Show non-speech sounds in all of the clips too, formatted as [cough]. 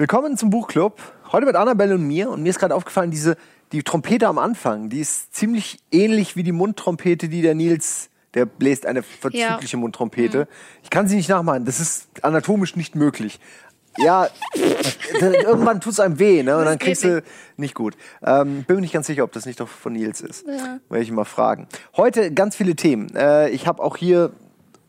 Willkommen zum Buchclub. Heute mit Annabelle und mir. Und mir ist gerade aufgefallen, diese, die Trompete am Anfang, die ist ziemlich ähnlich wie die Mundtrompete, die der Nils, der bläst eine verzügliche Ja. Mundtrompete. Ich kann sie nicht nachmachen. Das ist anatomisch nicht möglich. Ja, irgendwann tut's einem weh, ne? Und dann kriegst du nicht gut. Ähm, bin mir nicht ganz sicher, ob das nicht doch von Nils ist. Ja. Werde ich mal fragen. Heute ganz viele Themen. Äh, ich habe auch hier,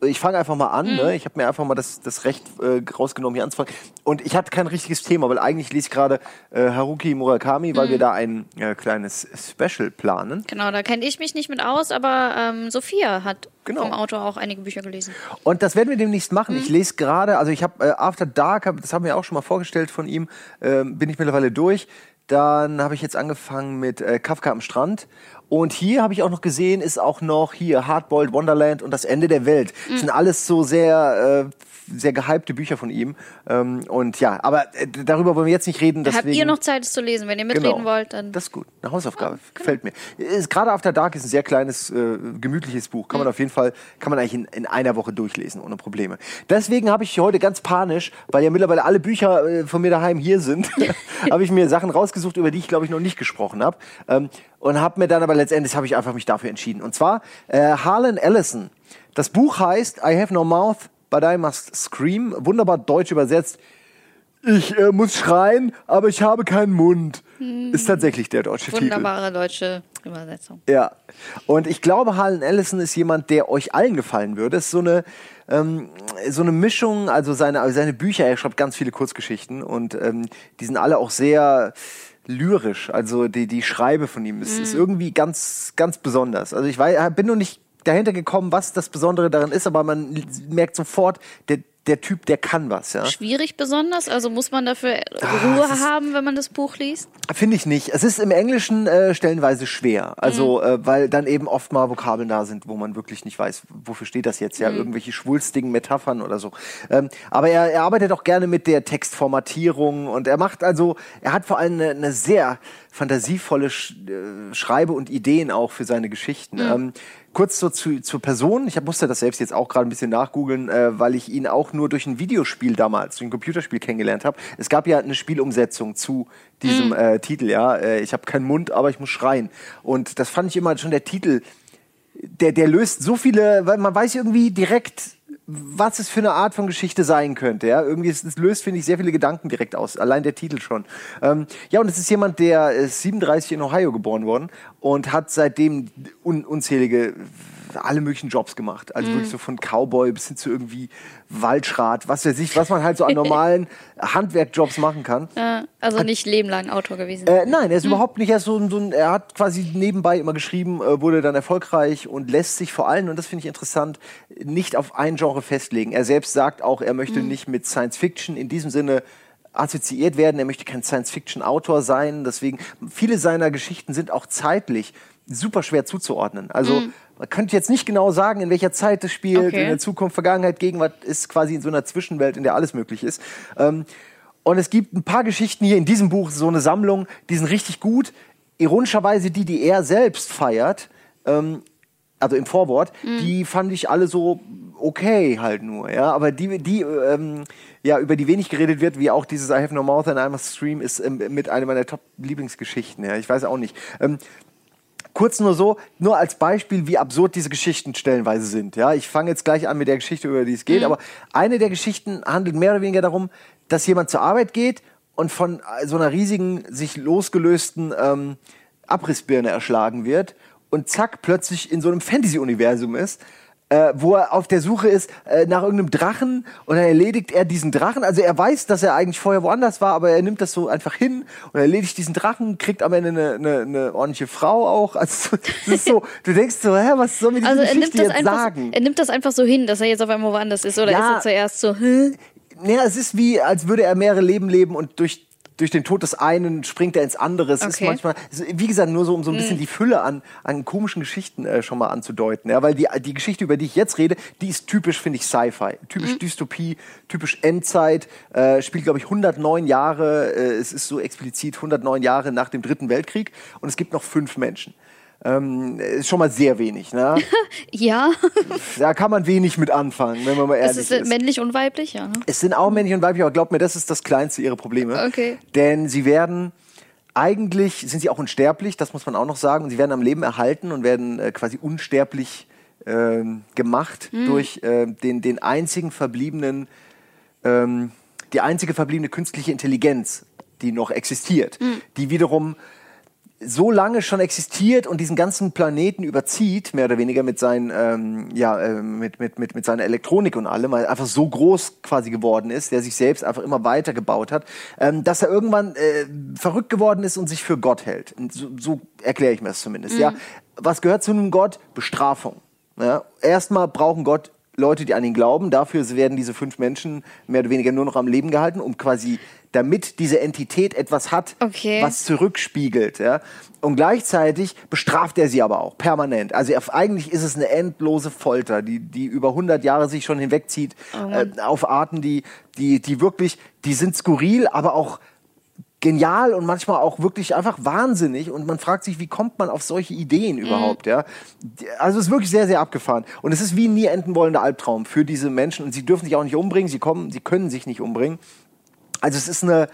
ich fange einfach mal an. Mhm. Ne? Ich habe mir einfach mal das, das Recht äh, rausgenommen, hier anzufangen. Und ich hatte kein richtiges Thema, weil eigentlich lese ich gerade äh, Haruki Murakami, Mhm. weil wir da ein äh, kleines Special planen. Genau, da kenne ich mich nicht mit aus, aber ähm, Sophia hat Genau. vom Autor auch einige Bücher gelesen. Und das werden wir demnächst machen. Mhm. Ich lese gerade, also ich habe äh, After Dark, hab, das haben wir auch schon mal vorgestellt von ihm, ähm, bin ich mittlerweile durch. Dann habe ich jetzt angefangen mit äh, Kafka am Strand. Und hier habe ich auch noch gesehen, ist auch noch hier Hardboiled Wonderland und das Ende der Welt. Mhm. Das sind alles so sehr, äh, sehr gehypte Bücher von ihm. Ähm, und ja, aber äh, darüber wollen wir jetzt nicht reden. Deswegen, Habt ihr noch Zeit, es zu lesen? Wenn ihr mitreden wollt, dann. das ist gut. Eine Hausaufgabe. Gefällt mir. Gerade After Dark ist ein sehr kleines, äh, gemütliches Buch. Kann man auf jeden Fall, kann man eigentlich in, in einer Woche durchlesen, ohne Probleme. Deswegen habe ich heute ganz panisch, weil ja mittlerweile alle Bücher äh, von mir daheim hier sind, [laughs] [laughs] habe ich mir Sachen rausgesucht, über die ich, glaube ich, noch nicht gesprochen habe. Ähm, und habe mir dann aber letztendlich, habe ich einfach mich dafür entschieden. Und zwar äh, Harlan Ellison. Das Buch heißt I Have No Mouth, But I Must Scream. Wunderbar deutsch übersetzt. Ich äh, muss schreien, aber ich habe keinen Mund. Ist tatsächlich der deutsche Titel. Wunderbare deutsche Übersetzung. Ja. Und ich glaube, Harlan Ellison ist jemand, der euch allen gefallen würde. Es ist so eine, ähm, so eine Mischung, also seine, also seine Bücher, er schreibt ganz viele Kurzgeschichten und ähm, die sind alle auch sehr lyrisch. Also die, die Schreibe von ihm ist, ist irgendwie ganz, ganz besonders. Also ich weiß, bin noch nicht dahinter gekommen, was das Besondere daran ist, aber man merkt sofort, der, der Typ, der kann was, ja. Schwierig besonders? Also muss man dafür Ah, Ruhe ist- haben, wenn man das Buch liest? Finde ich nicht. Es ist im Englischen äh, stellenweise schwer. Also, äh, weil dann eben oft mal Vokabeln da sind, wo man wirklich nicht weiß, wofür steht das jetzt, ja, irgendwelche schwulstigen Metaphern oder so. Ähm, aber er, er arbeitet auch gerne mit der Textformatierung und er macht also, er hat vor allem eine, eine sehr fantasievolle Sch äh, Schreibe und Ideen auch für seine Geschichten. Ähm, kurz so zu, zur Person. Ich hab, musste das selbst jetzt auch gerade ein bisschen nachgoogeln, äh, weil ich ihn auch nur durch ein Videospiel damals, durch ein Computerspiel kennengelernt habe. Es gab ja eine Spielumsetzung zu diesem äh, Titel, ja. Äh, ich habe keinen Mund, aber ich muss schreien. Und das fand ich immer schon der Titel, der, der löst so viele, weil man weiß irgendwie direkt, was es für eine Art von Geschichte sein könnte. Ja? Irgendwie, es, es löst, finde ich, sehr viele Gedanken direkt aus. Allein der Titel schon. Ähm, ja, und es ist jemand, der ist 37 in Ohio geboren worden und hat seitdem un unzählige alle möglichen Jobs gemacht. Also wirklich so von Cowboy bis hin zu irgendwie Waldschrat, was weiß ich, was man halt so an [laughs] normalen Handwerkjobs machen kann. Äh, also nicht lebenlang Autor gewesen. Äh, nein, er ist überhaupt nicht erst so, ein- so ein, er hat quasi nebenbei immer geschrieben, äh, wurde dann erfolgreich und lässt sich vor allem, und das finde ich interessant, nicht auf ein Genre festlegen. Er selbst sagt auch, er möchte nicht mit Science Fiction in diesem Sinne assoziiert werden, er möchte kein Science-Fiction-Autor sein, deswegen, viele seiner Geschichten sind auch zeitlich super schwer zuzuordnen. Also, man könnte jetzt nicht genau sagen, in welcher Zeit es spielt, Okay. in der Zukunft, Vergangenheit, Gegenwart, ist quasi in so einer Zwischenwelt, in der alles möglich ist. Ähm, und es gibt ein paar Geschichten hier in diesem Buch, so eine Sammlung, die sind richtig gut. Ironischerweise die, die er selbst feiert, ähm, also im Vorwort, die fand ich alle so okay halt nur, ja. Aber die, die ähm, ja, über die wenig geredet wird, wie auch dieses I have no mouth and I must stream, ist ähm, mit einer meiner Top-Lieblingsgeschichten, ja. Ich weiß auch nicht. Ähm, kurz nur so, nur als Beispiel, wie absurd diese Geschichten stellenweise sind. Ja, ich fange jetzt gleich an mit der Geschichte, über die es geht, aber eine der Geschichten handelt mehr oder weniger darum, dass jemand zur Arbeit geht und von äh, so einer riesigen, sich losgelösten ähm, Abrissbirne erschlagen wird und zack, plötzlich in so einem Fantasy-Universum ist. Äh, wo er auf der Suche ist äh, nach irgendeinem Drachen und dann erledigt er diesen Drachen. Also er weiß, dass er eigentlich vorher woanders war, aber er nimmt das so einfach hin und erledigt diesen Drachen, kriegt am Ende eine, eine, eine ordentliche Frau auch. Also [laughs] das ist so, du denkst so, hä, was soll mir diese also er nimmt, Geschichte das jetzt einfach, sagen? er nimmt das einfach so hin, dass er jetzt auf einmal woanders ist. Oder Ja. ist er zuerst so, hä? Ja, es ist wie, als würde er mehrere Leben leben und durch, durch den Tod des einen springt er ins andere. Es ist Okay. manchmal, ist, wie gesagt, nur so, um so ein bisschen die Fülle an, an komischen Geschichten äh, schon mal anzudeuten. Ja, weil die, die Geschichte, über die ich jetzt rede, die ist typisch, finde ich, Sci-Fi. Typisch Dystopie, typisch Endzeit, äh, spielt, glaube ich, 109 Jahre, äh, es ist so explizit 109 Jahre nach dem Dritten Weltkrieg und es gibt noch fünf Menschen. Ähm, ist schon mal sehr wenig. Ne? [laughs] Ja. da kann man wenig mit anfangen, wenn man mal ehrlich Es ist. ist männlich und weiblich, ja. Ne? Es sind auch männlich und weiblich, aber glaubt mir, das ist das kleinste ihrer Probleme. Okay. Denn sie werden eigentlich sind sie auch unsterblich, das muss man auch noch sagen. Und sie werden am Leben erhalten und werden äh, quasi unsterblich ähm, gemacht durch äh, den, den einzigen verbliebenen, ähm, die einzige verbliebene künstliche Intelligenz, die noch existiert, die wiederum so lange schon existiert und diesen ganzen Planeten überzieht, mehr oder weniger mit seinen, ähm, ja, äh, mit, mit, mit, mit seiner Elektronik und allem, weil er einfach so groß quasi geworden ist, der sich selbst einfach immer weiter gebaut hat, ähm, dass er irgendwann äh, verrückt geworden ist und sich für Gott hält. So, so erkläre ich mir das zumindest. Ja, was gehört zu einem Gott? Bestrafung. Ja? Erstmal brauchen Gott Leute, die an ihn glauben. Dafür werden diese fünf Menschen mehr oder weniger nur noch am Leben gehalten, um quasi, damit diese Entität etwas hat, Okay. was zurückspiegelt. Ja? Und gleichzeitig bestraft er sie aber auch permanent. Also er, eigentlich ist es eine endlose Folter, die, die über 100 Jahre sich schon hinwegzieht äh, auf Arten, die, die, die wirklich, die sind skurril, aber auch genial und manchmal auch wirklich einfach wahnsinnig und man fragt sich, wie kommt man auf solche Ideen überhaupt, ja? Also es ist wirklich sehr, sehr abgefahren und es ist wie ein nie enden wollender Albtraum für diese Menschen und sie dürfen sich auch nicht umbringen, sie kommen, sie können sich nicht umbringen. Also es ist eine,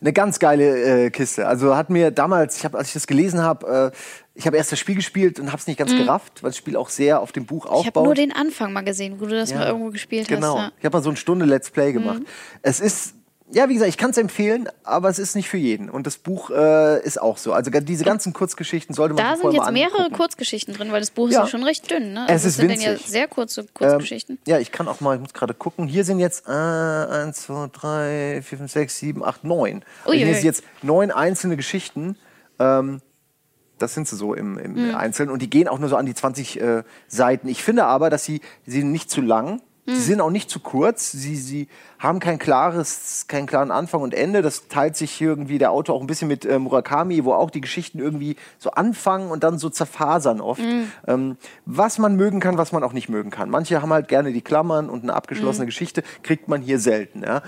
eine ganz geile äh, Kiste. Also hat mir damals, ich hab, als ich das gelesen habe, äh, ich habe erst das Spiel gespielt und habe es nicht ganz gerafft, weil das Spiel auch sehr auf dem Buch Ich habe aufbaut. nur den Anfang mal gesehen, wo du das mal irgendwo gespielt Genau. hast. Ja. Ich habe mal so eine Stunde Let's Play gemacht. Es ist, ja, wie gesagt, ich kann es empfehlen, aber es ist nicht für jeden. Und das Buch äh, ist auch so. Also diese ganzen Kurzgeschichten sollte man Da sind jetzt mehrere. Kurzgeschichten drin, weil das Buch ist Ja. ja schon recht dünn. Ne? Es Also ist sind dann ja winzig. sehr kurze Ähm, Kurzgeschichten. ja, ich kann auch mal, ich muss gerade gucken. Hier sind jetzt äh, 1, 2, 3, 4, 5, 6, 7, 8, 9. Und hier sind jetzt neun einzelne Geschichten. Ähm, das sind sie so im, im Mhm. Einzelnen. Und die gehen auch nur so an die 20 äh, Seiten. Ich finde aber, dass sie, sie sind nicht zu lang. Mhm. Sie sind auch nicht zu kurz. Sie, sie haben kein klares, keinen klaren Anfang und Ende. Das teilt sich irgendwie der Autor auch ein bisschen mit äh, Murakami, wo auch die Geschichten irgendwie so anfangen und dann so zerfasern oft. Mhm. Ähm, was man mögen kann, was man auch nicht mögen kann. Manche haben halt gerne die Klammern und eine abgeschlossene Geschichte, kriegt man hier selten. Ja?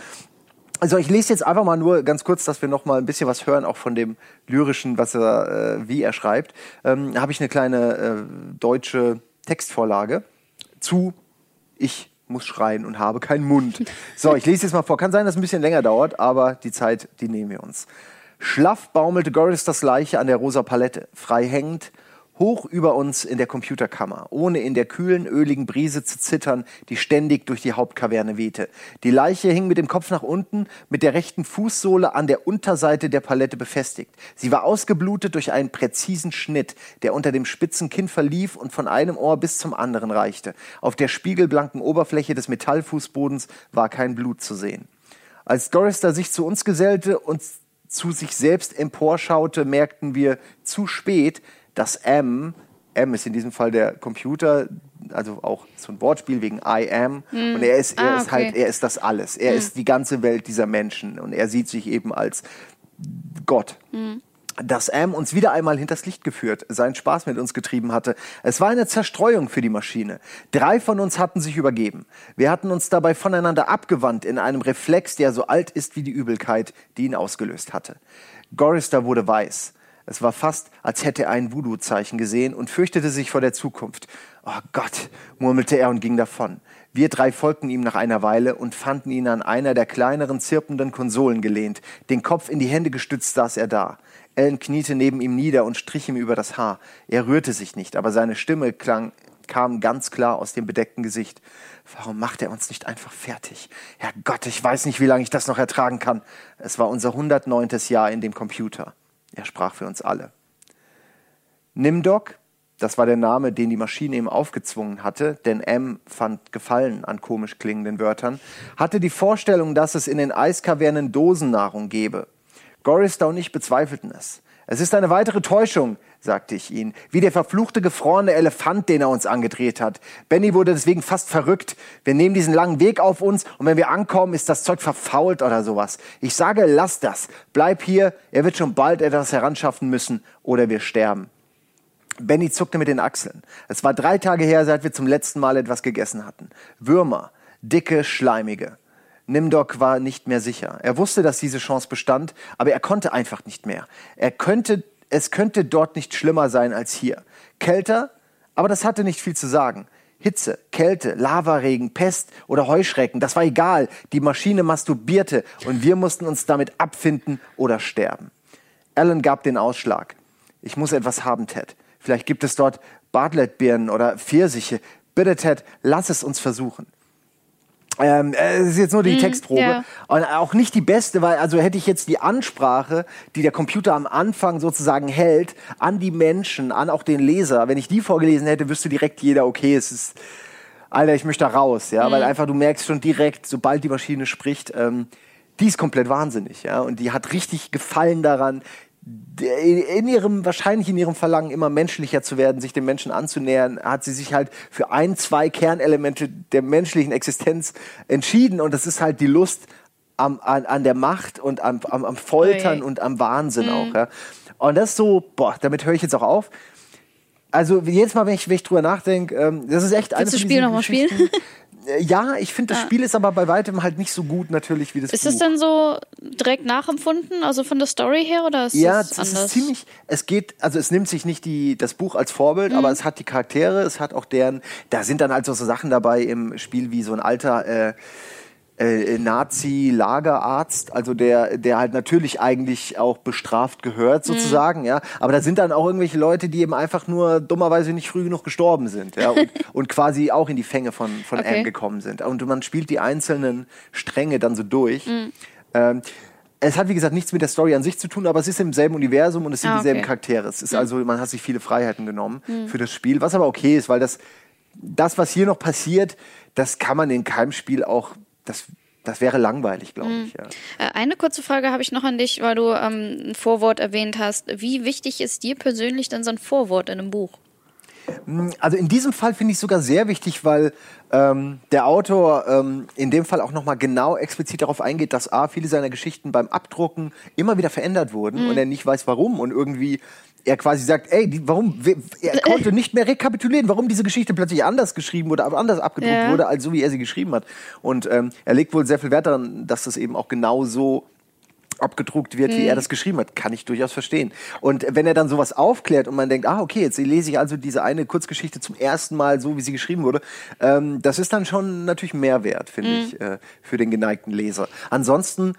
Also ich lese jetzt einfach mal nur ganz kurz, dass wir noch mal ein bisschen was hören, auch von dem lyrischen, was er, äh, wie er schreibt. Ähm, habe ich eine kleine äh, deutsche Textvorlage zu Ich muss schreien und habe keinen Mund. So, ich lese jetzt mal vor. Kann sein, dass es ein bisschen länger dauert, aber die Zeit, die nehmen wir uns. Schlaff baumelte Goristers Leiche an der rosa Palette, frei hängend, hoch über uns in der Computerkammer, ohne in der kühlen, öligen Brise zu zittern, die ständig durch die Hauptkaverne wehte. Die Leiche hing mit dem Kopf nach unten, mit der rechten Fußsohle an der Unterseite der Palette befestigt. Sie war ausgeblutet durch einen präzisen Schnitt, der unter dem spitzen Kinn verlief und von einem Ohr bis zum anderen reichte. Auf der spiegelblanken Oberfläche des Metallfußbodens war kein Blut zu sehen. Als Gorister sich zu uns gesellte und zu sich selbst emporschaute, merkten wir zu spät, dass M, M ist in diesem Fall der Computer, also auch so ein Wortspiel wegen I am, und er ist, er Ah, ist halt, er ist das alles. Er ist die ganze Welt dieser Menschen und er sieht sich eben als Gott. Dass Am uns wieder einmal hinters Licht geführt, seinen Spaß mit uns getrieben hatte. Es war eine Zerstreuung für die Maschine. Drei von uns hatten sich übergeben. Wir hatten uns dabei voneinander abgewandt in einem Reflex, der so alt ist wie die Übelkeit, die ihn ausgelöst hatte. Gorister wurde weiß. Es war fast, als hätte er ein Voodoo-Zeichen gesehen und fürchtete sich vor der Zukunft. Oh Gott, murmelte er und ging davon. Wir drei folgten ihm nach einer Weile und fanden ihn an einer der kleineren, zirpenden Konsolen gelehnt. Den Kopf in die Hände gestützt saß er da. Ellen kniete neben ihm nieder und strich ihm über das Haar. Er rührte sich nicht, aber seine Stimme klang, kam ganz klar aus dem bedeckten Gesicht. Warum macht er uns nicht einfach fertig? Herrgott, ich weiß nicht, wie lange ich das noch ertragen kann. Es war unser 109. Jahr in dem Computer. Er sprach für uns alle. Nimdok, das war der Name, den die Maschine ihm aufgezwungen hatte, denn M fand Gefallen an komisch klingenden Wörtern, hatte die Vorstellung, dass es in den Eiskavernen Dosennahrung gebe. Goristow und ich bezweifelten es. Es ist eine weitere Täuschung, sagte ich ihn, wie der verfluchte gefrorene Elefant, den er uns angedreht hat. Benny wurde deswegen fast verrückt. Wir nehmen diesen langen Weg auf uns und wenn wir ankommen, ist das Zeug verfault oder sowas. Ich sage, lass das. Bleib hier, er wird schon bald etwas heranschaffen müssen oder wir sterben. Benny zuckte mit den Achseln. Es war drei Tage her, seit wir zum letzten Mal etwas gegessen hatten. Würmer, dicke, schleimige. Nimdok war nicht mehr sicher. Er wusste, dass diese Chance bestand, aber er konnte einfach nicht mehr. Er könnte, es könnte dort nicht schlimmer sein als hier. Kälter, aber das hatte nicht viel zu sagen. Hitze, Kälte, Lavaregen, Pest oder Heuschrecken, das war egal. Die Maschine masturbierte und wir mussten uns damit abfinden oder sterben. Alan gab den Ausschlag. Ich muss etwas haben, Ted. Vielleicht gibt es dort Bartlettbirnen oder Pfirsiche. Bitte, Ted, lass es uns versuchen. Ähm, äh, das ist jetzt nur die mm, Textprobe. Ja. Und auch nicht die beste, weil also hätte ich jetzt die Ansprache, die der Computer am Anfang sozusagen hält, an die Menschen, an auch den Leser, wenn ich die vorgelesen hätte, wüsste direkt jeder, okay, es ist, Alter, ich möchte da raus, ja, mm. weil einfach du merkst schon direkt, sobald die Maschine spricht, ähm, die ist komplett wahnsinnig, ja, und die hat richtig Gefallen daran, in ihrem, wahrscheinlich in ihrem Verlangen, immer menschlicher zu werden, sich dem Menschen anzunähern, hat sie sich halt für ein, zwei Kernelemente der menschlichen Existenz entschieden. Und das ist halt die Lust am, an, an der Macht und am, am, am Foltern okay. und am Wahnsinn mhm. auch. Ja. Und das ist so, boah, damit höre ich jetzt auch auf. Also jedes Mal, wenn ich, wenn ich drüber nachdenke, ähm, das ist echt Willst du Spiel nochmal spielen? [laughs] Äh, ja, ich finde, das ah. Spiel ist aber bei weitem halt nicht so gut natürlich wie das Ist Buch. es denn so direkt nachempfunden, also von der Story her oder ist ja, das anders? Ja, es ist ziemlich, es geht, also es nimmt sich nicht die, das Buch als Vorbild, mhm. aber es hat die Charaktere, es hat auch deren, da sind dann also so Sachen dabei im Spiel wie so ein alter, äh, äh, Nazi-Lagerarzt, also der, der halt natürlich eigentlich auch bestraft gehört, mhm. sozusagen, mhm. ja. Aber da sind dann auch irgendwelche Leute, die eben einfach nur dummerweise nicht früh genug gestorben sind, ja, und, [laughs] und quasi auch in die Fänge von, von okay. Anne gekommen sind. Und man spielt die einzelnen Stränge dann so durch. Mhm. Ähm, es hat, wie gesagt, nichts mit der Story an sich zu tun, aber es ist im selben Universum und es sind ah, okay. dieselben Charaktere. Es ist mhm. also, man hat sich viele Freiheiten genommen mhm. für das Spiel, was aber okay ist, weil das, das, was hier noch passiert, das kann man in keinem Spiel auch das, das wäre langweilig, glaube ich. Ja. Äh, eine kurze Frage habe ich noch an dich, weil du ähm, ein Vorwort erwähnt hast. Wie wichtig ist dir persönlich denn so ein Vorwort in einem Buch? Hm, also in diesem Fall finde ich sogar sehr wichtig, weil ähm, der Autor ähm, in dem Fall auch nochmal genau explizit darauf eingeht, dass A, viele seiner Geschichten beim Abdrucken immer wieder verändert wurden mhm. und er nicht weiß warum und irgendwie er quasi sagt, ey, die, warum, er konnte nicht mehr rekapitulieren, warum diese Geschichte plötzlich anders geschrieben wurde, anders abgedruckt ja. wurde, als so wie er sie geschrieben hat. Und ähm, er legt wohl sehr viel Wert daran, dass das eben auch genau so abgedruckt wird, mhm. wie er das geschrieben hat, kann ich durchaus verstehen. Und wenn er dann sowas aufklärt und man denkt, ah, okay, jetzt lese ich also diese eine Kurzgeschichte zum ersten Mal so, wie sie geschrieben wurde, ähm, das ist dann schon natürlich Mehrwert, finde mhm. ich, äh, für den geneigten Leser. Ansonsten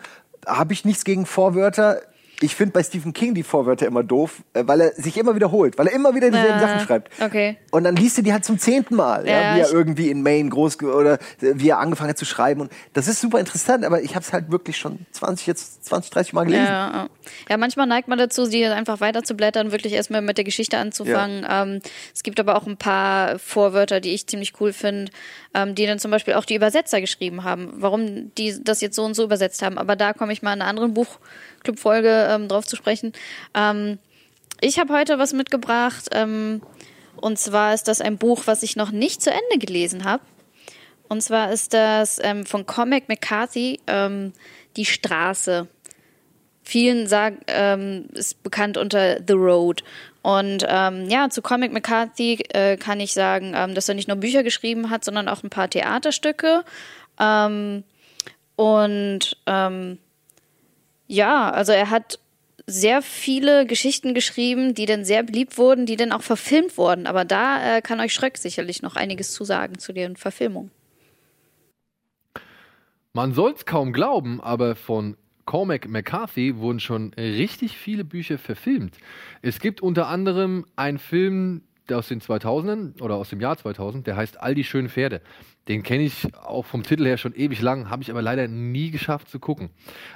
habe ich nichts gegen Vorwörter ich finde bei Stephen King die Vorwörter immer doof, äh, weil er sich immer wiederholt, weil er immer wieder dieselben ja, Sachen schreibt. Okay. Und dann liest du die halt zum zehnten Mal, ja, ja, wie er irgendwie in Maine groß oder äh, wie er angefangen hat zu schreiben. Und das ist super interessant, aber ich habe es halt wirklich schon 20, jetzt 20, 30 Mal gelesen. Ja, ja, manchmal neigt man dazu, sie einfach weiter zu blättern, wirklich erstmal mit der Geschichte anzufangen. Ähm, es gibt aber auch ein paar Vorwörter, die ich ziemlich cool finde, ähm, die dann zum Beispiel auch die Übersetzer geschrieben haben, warum die das jetzt so und so übersetzt haben. Aber da komme ich mal in einer anderen Buch Club-Folge ähm, drauf zu sprechen. Ähm, ich habe heute was mitgebracht. Ähm, und zwar ist das ein Buch, was ich noch nicht zu Ende gelesen habe. Und zwar ist das ähm, von Comic McCarthy, ähm, Die Straße. Vielen sagen, ähm, ist bekannt unter The Road. Und ähm, ja, zu Comic McCarthy äh, kann ich sagen, ähm, dass er nicht nur Bücher geschrieben hat, sondern auch ein paar Theaterstücke. Ähm, und ähm, ja, also er hat sehr viele Geschichten geschrieben, die dann sehr beliebt wurden, die dann auch verfilmt wurden. Aber da äh, kann euch Schröck sicherlich noch einiges zu sagen zu den Verfilmungen. Man soll es kaum glauben, aber von Cormac McCarthy wurden schon richtig viele Bücher verfilmt. Es gibt unter anderem einen Film aus den 2000ern oder aus dem Jahr 2000, der heißt All die schönen Pferde. Den kenne ich auch vom Titel her schon ewig lang, habe ich aber leider nie geschafft zu gucken.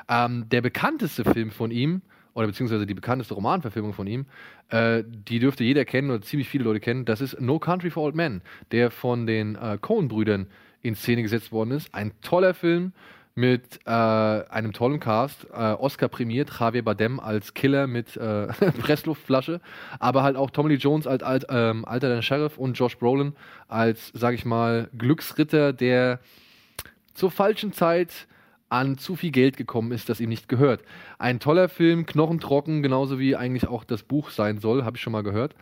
Ähm, der bekannteste Film von ihm, oder beziehungsweise die bekannteste Romanverfilmung von ihm, äh, die dürfte jeder kennen oder ziemlich viele Leute kennen, das ist No Country for Old Men, der von den äh, Coen-Brüdern in Szene gesetzt worden ist. Ein toller Film, mit äh, einem tollen Cast. Äh, Oscar prämiert, Javier Bardem als Killer mit äh, [laughs] Pressluftflasche, aber halt auch Tommy Lee Jones als alt, ähm, alternder Sheriff und Josh Brolin als, sag ich mal, Glücksritter, der zur falschen Zeit an zu viel Geld gekommen ist, das ihm nicht gehört. Ein toller Film, knochentrocken, genauso wie eigentlich auch das Buch sein soll, habe ich schon mal gehört.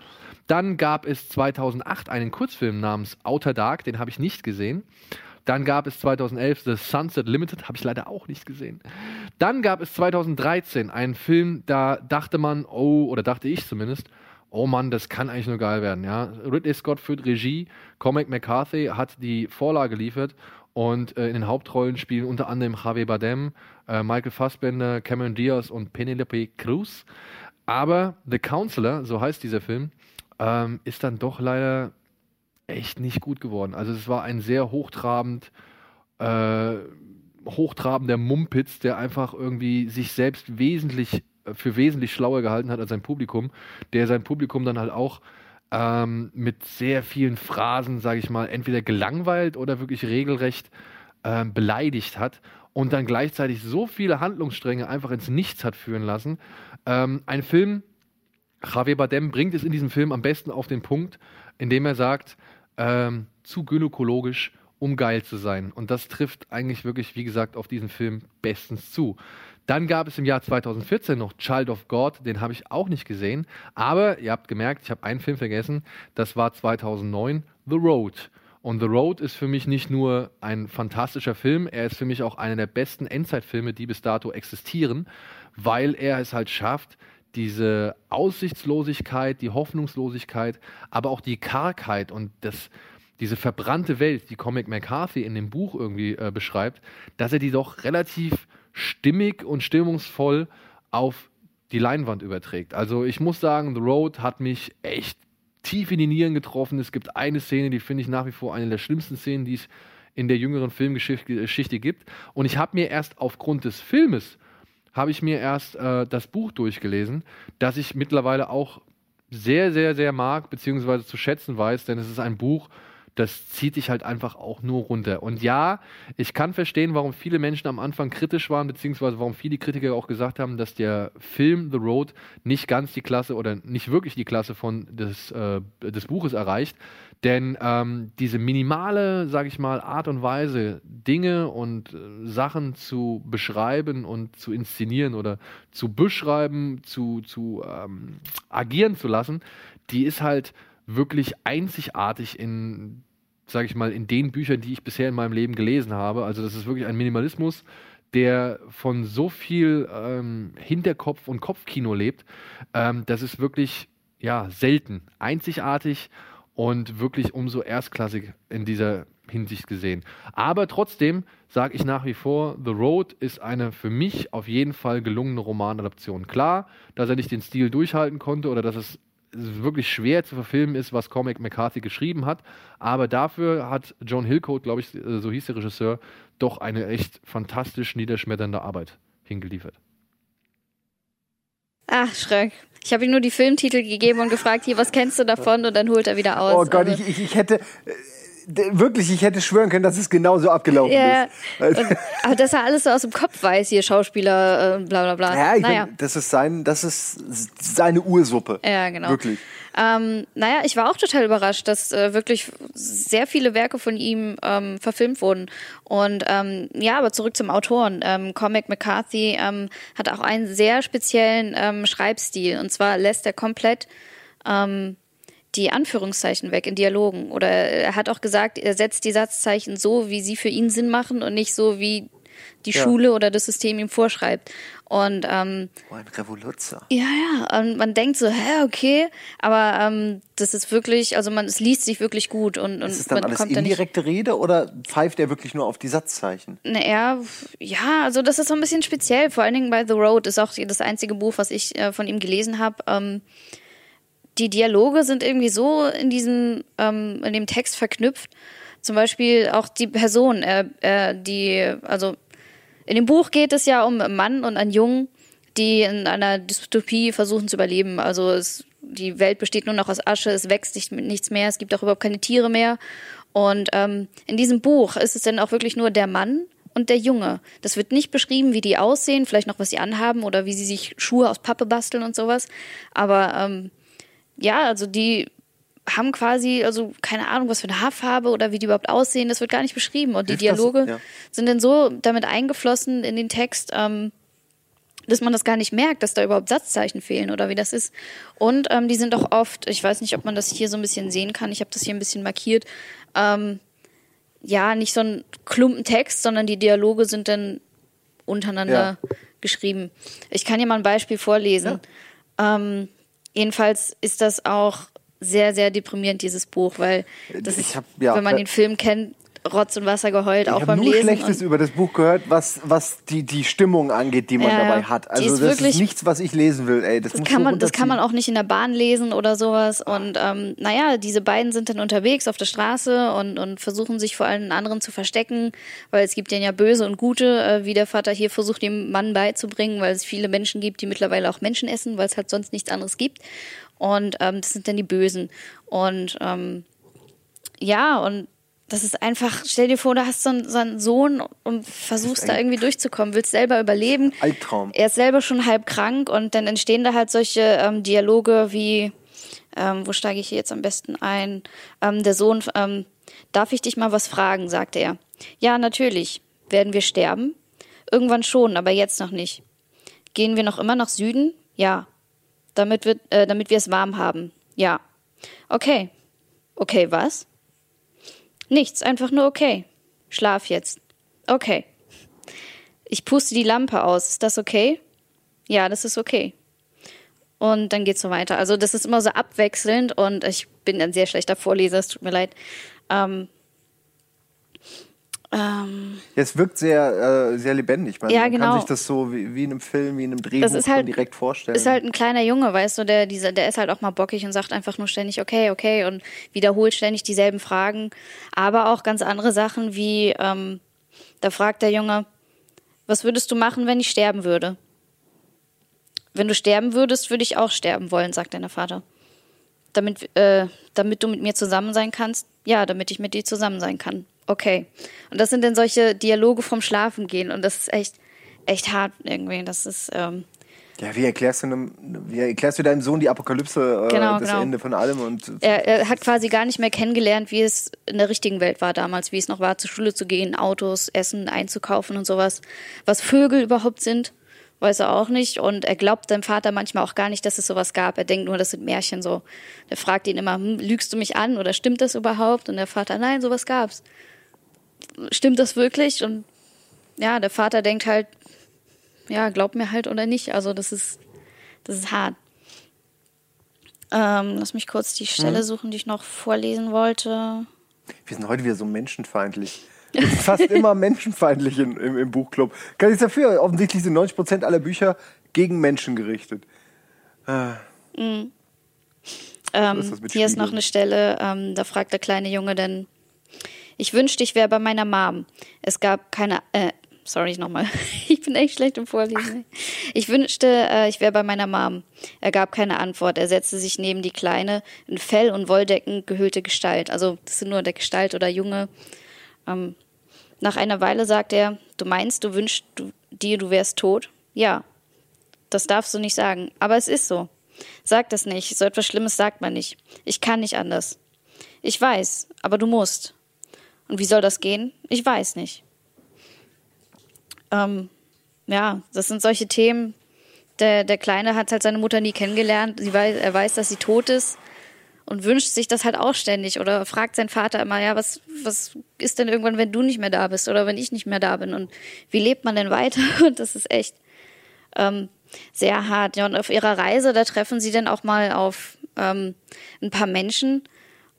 Dann gab es 2008 einen Kurzfilm namens Outer Dark, den habe ich nicht gesehen. Dann gab es 2011 The Sunset Limited, habe ich leider auch nicht gesehen. Dann gab es 2013 einen Film, da dachte man, oh, oder dachte ich zumindest, oh Mann, das kann eigentlich nur geil werden. Ja? Ridley Scott führt Regie, Cormac McCarthy hat die Vorlage geliefert und äh, in den Hauptrollen spielen unter anderem Javier Bardem, äh, Michael Fassbender, Cameron Diaz und Penelope Cruz. Aber The Counselor, so heißt dieser Film, ähm, ist dann doch leider echt nicht gut geworden. Also es war ein sehr hochtrabend, äh, hochtrabender Mumpitz, der einfach irgendwie sich selbst wesentlich äh, für wesentlich schlauer gehalten hat als sein Publikum, der sein Publikum dann halt auch ähm, mit sehr vielen Phrasen, sage ich mal, entweder gelangweilt oder wirklich regelrecht ähm, beleidigt hat und dann gleichzeitig so viele Handlungsstränge einfach ins Nichts hat führen lassen. Ähm, ein Film, Javier Bardem bringt es in diesem Film am besten auf den Punkt, indem er sagt, ähm, zu gynäkologisch, um geil zu sein. Und das trifft eigentlich wirklich, wie gesagt, auf diesen Film bestens zu. Dann gab es im Jahr 2014 noch Child of God, den habe ich auch nicht gesehen. Aber ihr habt gemerkt, ich habe einen Film vergessen, das war 2009, The Road. Und The Road ist für mich nicht nur ein fantastischer Film, er ist für mich auch einer der besten Endzeitfilme, die bis dato existieren, weil er es halt schafft, diese Aussichtslosigkeit, die Hoffnungslosigkeit, aber auch die Kargheit und das, diese verbrannte Welt, die Comic McCarthy in dem Buch irgendwie äh, beschreibt, dass er die doch relativ stimmig und stimmungsvoll auf die Leinwand überträgt. Also ich muss sagen, The Road hat mich echt tief in die Nieren getroffen. Es gibt eine Szene, die finde ich nach wie vor eine der schlimmsten Szenen, die es in der jüngeren Filmgeschichte gibt. Und ich habe mir erst aufgrund des Filmes, habe ich mir erst äh, das Buch durchgelesen, das ich mittlerweile auch sehr, sehr, sehr mag, beziehungsweise zu schätzen weiß, denn es ist ein Buch, das zieht dich halt einfach auch nur runter. Und ja, ich kann verstehen, warum viele Menschen am Anfang kritisch waren, beziehungsweise warum viele Kritiker auch gesagt haben, dass der Film The Road nicht ganz die Klasse oder nicht wirklich die Klasse von des, äh, des Buches erreicht. Denn ähm, diese minimale, sage ich mal, Art und Weise, Dinge und äh, Sachen zu beschreiben und zu inszenieren oder zu beschreiben, zu, zu ähm, agieren zu lassen, die ist halt wirklich einzigartig in sage ich mal, in den Büchern, die ich bisher in meinem Leben gelesen habe. Also das ist wirklich ein Minimalismus, der von so viel ähm, Hinterkopf- und Kopfkino lebt. Ähm, das ist wirklich ja selten, einzigartig und wirklich umso erstklassig in dieser Hinsicht gesehen. Aber trotzdem sage ich nach wie vor, The Road ist eine für mich auf jeden Fall gelungene Romanadaption. Klar, dass er nicht den Stil durchhalten konnte oder dass es wirklich schwer zu verfilmen ist, was Cormac McCarthy geschrieben hat. Aber dafür hat John Hillcoat, glaube ich, äh, so hieß der Regisseur, doch eine echt fantastisch niederschmetternde Arbeit hingeliefert. Ach, Schreck. Ich habe ihm nur die Filmtitel gegeben und gefragt, hier, was kennst du davon? Und dann holt er wieder aus. Oh Gott, also, ich, ich hätte wirklich, ich hätte schwören können, dass es genauso abgelaufen ja, ist. Und, aber dass er alles so aus dem Kopf weiß, hier Schauspieler, äh, bla bla bla. Ja, ich naja. Bin, das ist sein, das ist seine Ursuppe. Ja, genau. Wirklich. Ähm, naja, ich war auch total überrascht, dass äh, wirklich sehr viele Werke von ihm ähm, verfilmt wurden. Und ähm, ja, aber zurück zum Autoren. Ähm, Comic McCarthy ähm, hat auch einen sehr speziellen ähm, Schreibstil. Und zwar lässt er komplett ähm, die Anführungszeichen weg in Dialogen. Oder er hat auch gesagt, er setzt die Satzzeichen so, wie sie für ihn Sinn machen und nicht so, wie die ja. Schule oder das System ihm vorschreibt. Und ähm, oh, ein Revoluzer. Ja, ja. Und man denkt so, hä, okay, aber ähm, das ist wirklich, also man, es liest sich wirklich gut und, und ist es dann man alles kommt indirekte Rede oder pfeift er wirklich nur auf die Satzzeichen? Naja, ja, also das ist so ein bisschen speziell. Vor allen Dingen bei The Road ist auch das einzige Buch, was ich äh, von ihm gelesen habe. Ähm, die Dialoge sind irgendwie so in diesem, ähm, in dem Text verknüpft. Zum Beispiel auch die Person, äh, äh, die, also in dem Buch geht es ja um einen Mann und einen Jungen, die in einer Dystopie versuchen zu überleben. Also es, die Welt besteht nur noch aus Asche, es wächst nicht, nichts mehr, es gibt auch überhaupt keine Tiere mehr. Und ähm, in diesem Buch ist es dann auch wirklich nur der Mann und der Junge. Das wird nicht beschrieben, wie die aussehen, vielleicht noch was sie anhaben oder wie sie sich Schuhe aus Pappe basteln und sowas. Aber ähm, ja, also die haben quasi, also keine Ahnung, was für eine Haarfarbe oder wie die überhaupt aussehen, das wird gar nicht beschrieben. Und die Dialoge das, ja. sind dann so damit eingeflossen in den Text, ähm, dass man das gar nicht merkt, dass da überhaupt Satzzeichen fehlen oder wie das ist. Und ähm, die sind auch oft, ich weiß nicht, ob man das hier so ein bisschen sehen kann, ich habe das hier ein bisschen markiert, ähm, ja, nicht so ein Klumpentext, sondern die Dialoge sind dann untereinander ja. geschrieben. Ich kann dir mal ein Beispiel vorlesen. Ja. Ähm, jedenfalls ist das auch sehr, sehr deprimierend, dieses Buch, weil das ist, hab, ja, wenn man den Film kennt, Rotz und Wasser geheult, ich auch beim nur Lesen. Schlechtes über das Buch gehört, was, was die, die Stimmung angeht, die man ja, dabei hat. Also ist das wirklich, ist nichts, was ich lesen will. Ey, das, das kann man, das kann man auch nicht in der Bahn lesen oder sowas. Und ähm, naja, diese beiden sind dann unterwegs auf der Straße und, und versuchen sich vor allen anderen zu verstecken, weil es gibt ja böse und gute, äh, wie der Vater hier versucht, dem Mann beizubringen, weil es viele Menschen gibt, die mittlerweile auch Menschen essen, weil es halt sonst nichts anderes gibt. Und ähm, das sind dann die Bösen. Und ähm, ja, und das ist einfach, stell dir vor, du hast so einen, so einen Sohn und versuchst da irgendwie durchzukommen, willst selber überleben. Albtraum. Er ist selber schon halb krank und dann entstehen da halt solche ähm, Dialoge wie, ähm, wo steige ich hier jetzt am besten ein? Ähm, der Sohn, ähm, darf ich dich mal was fragen, sagt er. Ja, natürlich. Werden wir sterben? Irgendwann schon, aber jetzt noch nicht. Gehen wir noch immer nach Süden? Ja. Damit wir, äh, damit wir es warm haben? Ja. Okay. Okay, was? Nichts, einfach nur okay. Schlaf jetzt. Okay. Ich puste die Lampe aus. Ist das okay? Ja, das ist okay. Und dann geht's so weiter. Also das ist immer so abwechselnd und ich bin ein sehr schlechter Vorleser, es tut mir leid. Ähm, ähm, ja, es wirkt sehr, äh, sehr lebendig. Man, ja, genau. kann sich das so wie, wie in einem Film, wie in einem Drehbuch das halt, direkt vorstellen. Ist halt ein kleiner Junge, weißt du, der, dieser, der ist halt auch mal bockig und sagt einfach nur ständig okay, okay und wiederholt ständig dieselben Fragen. Aber auch ganz andere Sachen wie, ähm, da fragt der Junge, was würdest du machen, wenn ich sterben würde? Wenn du sterben würdest, würde ich auch sterben wollen, sagt dein Vater. Damit, äh, damit du mit mir zusammen sein kannst? Ja, damit ich mit dir zusammen sein kann okay. Und das sind dann solche Dialoge vom Schlafen gehen und das ist echt, echt hart irgendwie. Das ist. Ähm, ja, wie erklärst du einem, wie erklärst du deinem Sohn die Apokalypse, äh, genau, das genau. Ende von allem und er, er, hat quasi gar nicht mehr kennengelernt, wie es in der richtigen Welt war damals, wie es noch war, zur Schule zu gehen, Autos, Essen einzukaufen und sowas. Was Vögel überhaupt sind, weiß er auch nicht. Und er glaubt seinem Vater manchmal auch gar nicht, dass es sowas gab. Er denkt nur, das sind Märchen so. Er fragt ihn immer, hm, lügst du mich an oder stimmt das überhaupt? Und der Vater, nein, sowas gab's stimmt das wirklich? Und ja, der Vater denkt halt, ja, glaub mir halt oder nicht. Also das ist, das ist hart. Ähm, lass mich kurz die Stelle mhm. suchen, die ich noch vorlesen wollte. Wir sind heute wieder so menschenfeindlich. [laughs] Fast immer menschenfeindlich in, im, im, Buchclub. Kann ich dafür? Offensichtlich sind 90 Prozent aller Bücher gegen Menschen gerichtet. Ah. Mhm. Ähm, ist hier ist noch eine Stelle, ähm, da fragt der kleine Junge dann, ich wünschte, ich wäre bei meiner Mom. Es gab keine, äh, sorry nochmal, [laughs] ich bin echt schlecht im Vorlesen. Ich wünschte, äh, ich wäre bei meiner Mom. Er gab keine Antwort. Er setzte sich neben die kleine, in Fell und Wolldecken gehüllte Gestalt. Also, das sind nur der Gestalt oder Junge. Ähm, nach einer Weile sagt er, du meinst, du wünschst du, dir, du wärst tot? Ja. Das darfst du nicht sagen. Aber es ist so. Sag das nicht. So etwas Schlimmes sagt man nicht. Ich kann nicht anders. Ich weiß, aber du musst. Und wie soll das gehen? Ich weiß nicht. Ähm, ja, das sind solche Themen. Der, der Kleine hat halt seine Mutter nie kennengelernt. Weiß, er weiß, dass sie tot ist und wünscht sich das halt auch ständig oder fragt seinen Vater immer, ja, was, was ist denn irgendwann, wenn du nicht mehr da bist oder wenn ich nicht mehr da bin und wie lebt man denn weiter? [laughs] Und das ist echt ähm, sehr hart. Ja, und auf ihrer Reise, da treffen sie dann auch mal auf ähm, ein paar Menschen,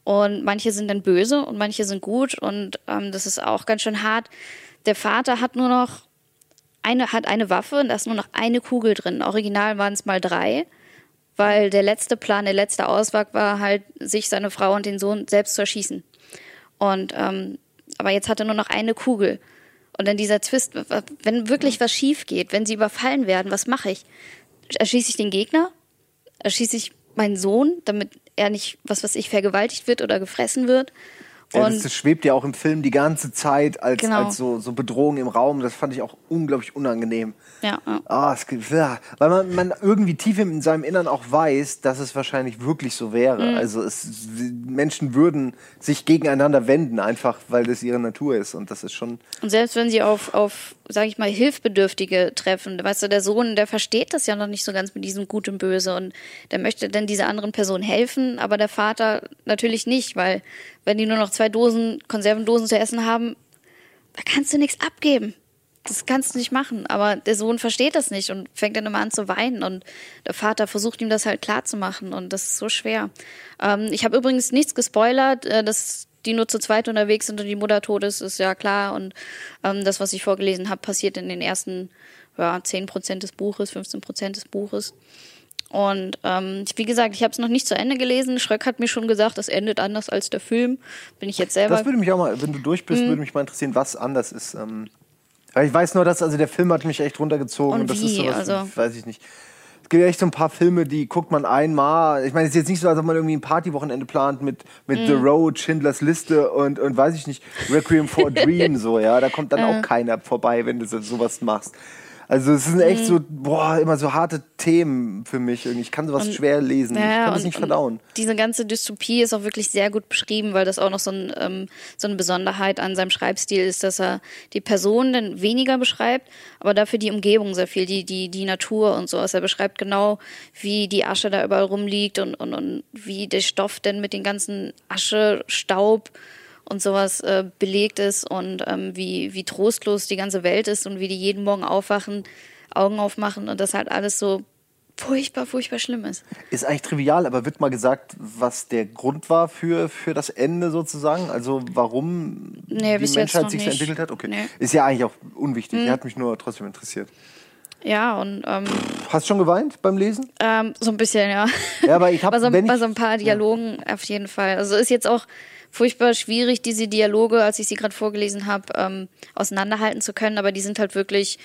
und manche sind dann böse und manche sind gut. Und ähm, das ist auch ganz schön hart. Der Vater hat nur noch eine, hat eine Waffe und da ist nur noch eine Kugel drin. Original waren es mal drei, weil der letzte Plan, der letzte Ausweg war halt, sich, seine Frau und den Sohn selbst zu erschießen. Und ähm, aber jetzt hat er nur noch eine Kugel. Und dann dieser Twist, wenn wirklich was schief geht, wenn sie überfallen werden, was mache ich? Erschieße ich den Gegner? Erschieße ich meinen Sohn, damit er nicht, was weiß ich, vergewaltigt wird oder gefressen wird. Ja, das, das, schwebt ja auch im Film die ganze Zeit als, genau. als so, so Bedrohung im Raum. Das fand ich auch unglaublich unangenehm. Ja. Ah, es, ja. Weil man, man irgendwie tief in seinem Innern auch weiß, dass es wahrscheinlich wirklich so wäre. Mhm. Also es, Menschen würden sich gegeneinander wenden, einfach weil das ihre Natur ist. Und das ist schon. Und selbst wenn sie auf, auf sage ich mal, Hilfbedürftige treffen, weißt du, der Sohn, der versteht das ja noch nicht so ganz mit diesem Gut und Böse und der möchte dann dieser anderen Person helfen, aber der Vater natürlich nicht, weil wenn die nur noch zwei Dosen, Konservendosen zu essen haben, da kannst du nichts abgeben. Das kannst du nicht machen. Aber der Sohn versteht das nicht und fängt dann immer an zu weinen. Und der Vater versucht ihm das halt klar zu machen. Und das ist so schwer. Ähm, ich habe übrigens nichts gespoilert. Äh, dass die nur zu zweit unterwegs sind und die Mutter tot ist, ist ja klar. Und ähm, das, was ich vorgelesen habe, passiert in den ersten ja, 10 Prozent des Buches, 15 Prozent des Buches. Und ähm, wie gesagt, ich habe es noch nicht zu Ende gelesen. Schröck hat mir schon gesagt, das endet anders als der Film. Bin ich jetzt selber. Das würde mich auch mal, wenn du durch bist, mhm. würde mich mal interessieren, was anders ist. Ähm, ich weiß nur, dass also der Film hat mich echt runtergezogen und, und das ist sowas, also, weiß ich nicht. Es gibt echt so ein paar Filme, die guckt man einmal. Ich meine, es ist jetzt nicht so, als ob man irgendwie ein Partywochenende plant mit, mit mm. The Road, Schindlers Liste und, und weiß ich nicht, Requiem for a [laughs] Dream so, ja. Da kommt dann auch keiner vorbei, wenn du so, sowas machst. Also es sind echt mhm. so, boah, immer so harte Themen für mich. Ich kann sowas und, schwer lesen. Ja, ich kann das nicht verdauen. Diese ganze Dystopie ist auch wirklich sehr gut beschrieben, weil das auch noch so, ein, ähm, so eine Besonderheit an seinem Schreibstil ist, dass er die Person dann weniger beschreibt, aber dafür die Umgebung sehr viel, die, die, die Natur und so. Also er beschreibt genau, wie die Asche da überall rumliegt und, und, und wie der Stoff denn mit den ganzen Asche, Staub, und sowas äh, belegt ist und ähm, wie, wie trostlos die ganze Welt ist und wie die jeden Morgen aufwachen, Augen aufmachen und das halt alles so furchtbar, furchtbar schlimm ist. Ist eigentlich trivial, aber wird mal gesagt, was der Grund war für, für das Ende sozusagen? Also warum nee, die Menschheit sich so entwickelt hat? Okay. Nee. Ist ja eigentlich auch unwichtig. Hm. Hat mich nur trotzdem interessiert. Ja, und. Ähm, Hast du schon geweint beim Lesen? Ähm, so ein bisschen, ja. Ja, aber ich habe. bei, so, bei so ein paar Dialogen ja. auf jeden Fall. Also ist jetzt auch furchtbar schwierig, diese Dialoge, als ich sie gerade vorgelesen habe, ähm, auseinanderhalten zu können, aber die sind halt wirklich,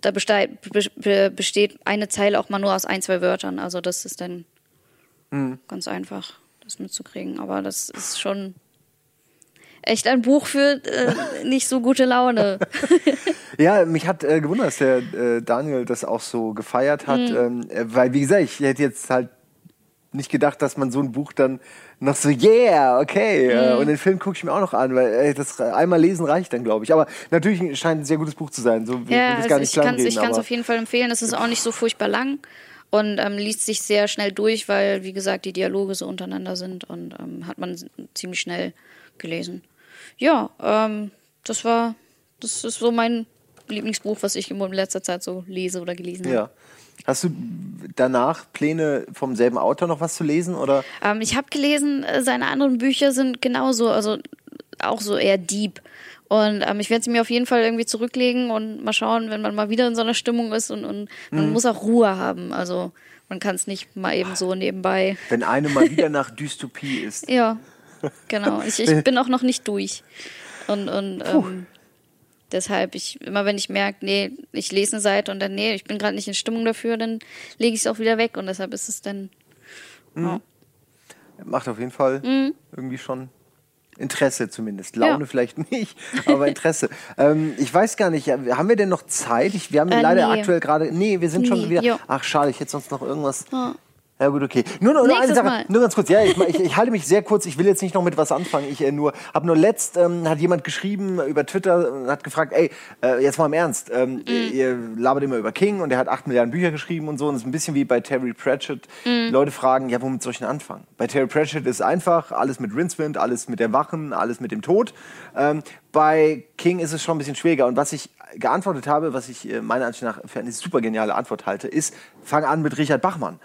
da besteht, eine Zeile auch mal nur aus ein, zwei Wörtern. Also das ist dann mhm. ganz einfach, das mitzukriegen. Aber das ist schon echt ein Buch für äh, nicht so gute Laune. [laughs] ja, mich hat äh, gewundert, dass der äh, Daniel das auch so gefeiert hat, mhm. ähm, äh, weil wie gesagt, ich hätte jetzt halt nicht gedacht, dass man so ein Buch dann noch so, yeah, okay. Mhm. Und den Film gucke ich mir auch noch an, weil ey, das einmal lesen reicht dann, glaube ich. Aber natürlich scheint ein sehr gutes Buch zu sein. So, ja, also ich kann es auf jeden Fall empfehlen. Es ist auch nicht so furchtbar lang und ähm, liest sich sehr schnell durch, weil, wie gesagt, die Dialoge so untereinander sind und ähm, hat man ziemlich schnell gelesen. Ja, ähm, das war, das ist so mein Lieblingsbuch, was ich in letzter Zeit so lese oder gelesen habe. Ja. Hast du danach Pläne vom selben Autor noch was zu lesen oder? Ähm, ich habe gelesen, äh, seine anderen Bücher sind genauso, also auch so eher deep. Und ähm, ich werde sie mir auf jeden Fall irgendwie zurücklegen und mal schauen, wenn man mal wieder in so einer Stimmung ist und, und man mhm. muss auch Ruhe haben. Also man kann es nicht mal eben so nebenbei. Wenn eine mal wieder nach Dystopie ist. [laughs] ja, genau. Ich, ich [laughs] bin auch noch nicht durch. Und, und ähm, Deshalb, ich, immer wenn ich merke, nee, ich lese eine Seite und dann, nee, ich bin gerade nicht in Stimmung dafür, dann lege ich es auch wieder weg und deshalb ist es dann. Mhm. Ja. Macht auf jeden Fall mhm. irgendwie schon Interesse zumindest. Laune ja. vielleicht nicht, aber Interesse. [laughs] ähm, ich weiß gar nicht, haben wir denn noch Zeit? Ich, wir haben äh, leider nee. aktuell gerade. Nee, wir sind nee, schon wieder. Jo. Ach, schade, ich hätte sonst noch irgendwas. Ja. Ja gut, okay. Nur, nur, eine Sache, Mal. nur ganz kurz. Ja, ich, ich, ich, halte mich sehr kurz. Ich will jetzt nicht noch mit was anfangen. Ich äh, nur habe nur letzt ähm, hat jemand geschrieben über Twitter und hat gefragt, ey, äh, jetzt mal im Ernst, ähm, mm. ihr labert immer über King und er hat acht Milliarden Bücher geschrieben und so. Und es ist ein bisschen wie bei Terry Pratchett. Mm. Leute fragen, ja, womit soll ich denn anfangen? Bei Terry Pratchett ist einfach alles mit Rincewind, alles mit der Wachen, alles mit dem Tod. Ähm, bei King ist es schon ein bisschen schwieriger. Und was ich geantwortet habe, was ich äh, meiner Ansicht nach für eine super geniale Antwort halte, ist, fang an mit Richard Bachmann.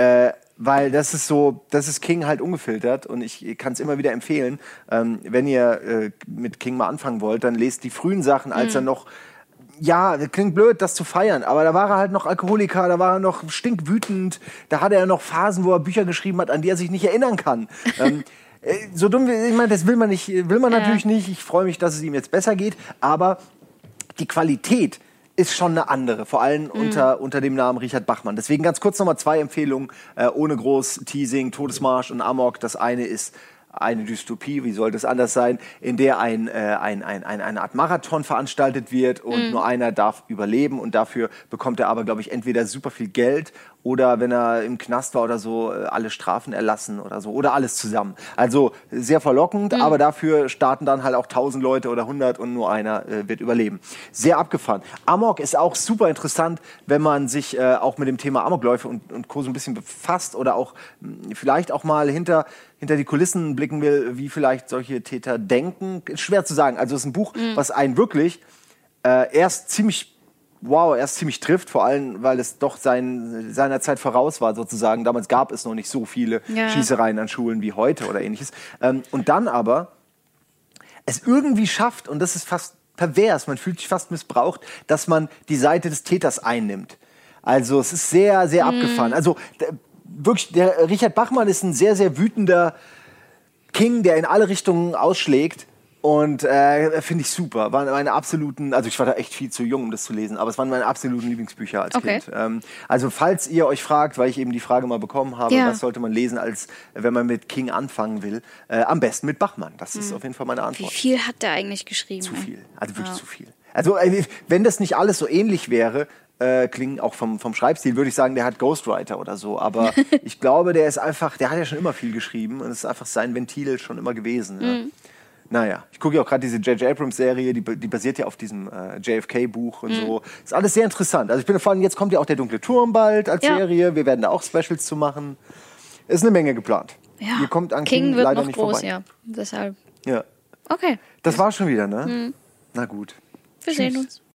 Äh, weil das ist so, das ist King halt ungefiltert und ich kann es immer wieder empfehlen, ähm, wenn ihr äh, mit King mal anfangen wollt, dann lest die frühen Sachen, als mhm. er noch ja, klingt blöd, das zu feiern, aber da war er halt noch Alkoholiker, da war er noch stinkwütend, da hatte er noch Phasen, wo er Bücher geschrieben hat, an die er sich nicht erinnern kann. [laughs] ähm, äh, so dumm, ich meine, das will man nicht, will man ja. natürlich nicht. Ich freue mich, dass es ihm jetzt besser geht, aber die Qualität ist schon eine andere, vor allem mhm. unter, unter dem Namen Richard Bachmann. Deswegen ganz kurz nochmal zwei Empfehlungen, äh, ohne groß Teasing, Todesmarsch und Amok. Das eine ist eine Dystopie, wie soll das anders sein, in der ein, äh, ein, ein, ein, eine Art Marathon veranstaltet wird und mhm. nur einer darf überleben und dafür bekommt er aber, glaube ich, entweder super viel Geld oder wenn er im Knast war oder so, äh, alle Strafen erlassen oder so oder alles zusammen. Also sehr verlockend, aber dafür starten dann halt auch 1000 Leute oder 100 und nur einer äh, wird überleben. Sehr abgefahren. Amok ist auch super interessant, wenn man sich äh, auch mit dem Thema Amokläufe und, und Co. so ein bisschen befasst oder auch mh, vielleicht auch mal hinter hinter die Kulissen blicken will, wie vielleicht solche Täter denken. Schwer zu sagen. Also es ist ein Buch, was einen wirklich äh, erst ziemlich wow, erst ziemlich trifft, vor allem, weil es doch sein, seiner Zeit voraus war, sozusagen. Damals gab es noch nicht so viele Ja. Schießereien an Schulen wie heute oder ähnliches. Ähm, und dann aber es irgendwie schafft, und das ist fast pervers, man fühlt sich fast missbraucht, dass man die Seite des Täters einnimmt. Also es ist sehr, sehr abgefahren. Also wirklich, der Richard Bachmann ist ein sehr, sehr wütender King, der in alle Richtungen ausschlägt. Und äh, finde ich super. Waren meine absoluten, also ich war da echt viel zu jung, um das zu lesen, aber es waren meine absoluten Lieblingsbücher als Okay. Kind. Ähm, also falls ihr euch fragt, weil ich eben die Frage mal bekommen habe, Ja. was sollte man lesen, als wenn man mit King anfangen will, äh, am besten mit Bachmann. Das Hm. ist auf jeden Fall meine Wie Antwort. viel hat der eigentlich geschrieben? Zu viel. Also wirklich zu viel. Also äh, wenn das nicht alles so ähnlich wäre, äh, klingen auch vom, vom Schreibstil, würde ich sagen, der hat Ghostwriter oder so. Aber [laughs] ich glaube, der ist einfach, der hat ja schon immer viel geschrieben und es ist einfach sein Ventil schon immer gewesen. Ja. Naja, ich gucke ja auch gerade diese J.J. Abrams-Serie, die, die basiert ja auf diesem äh, JFK-Buch und so. Ist alles sehr interessant. Also ich bin vor allem, jetzt kommt ja auch der Dunkle Turm bald als Ja. Serie. Wir werden da auch Specials zu machen. Ist eine Menge geplant. Ja. Ihr kommt an King, King wird leider noch nicht groß, vorbei. ja. Deshalb. ja. Okay, Das war schon wieder, ne? Na gut. wir Tschüss. sehen uns.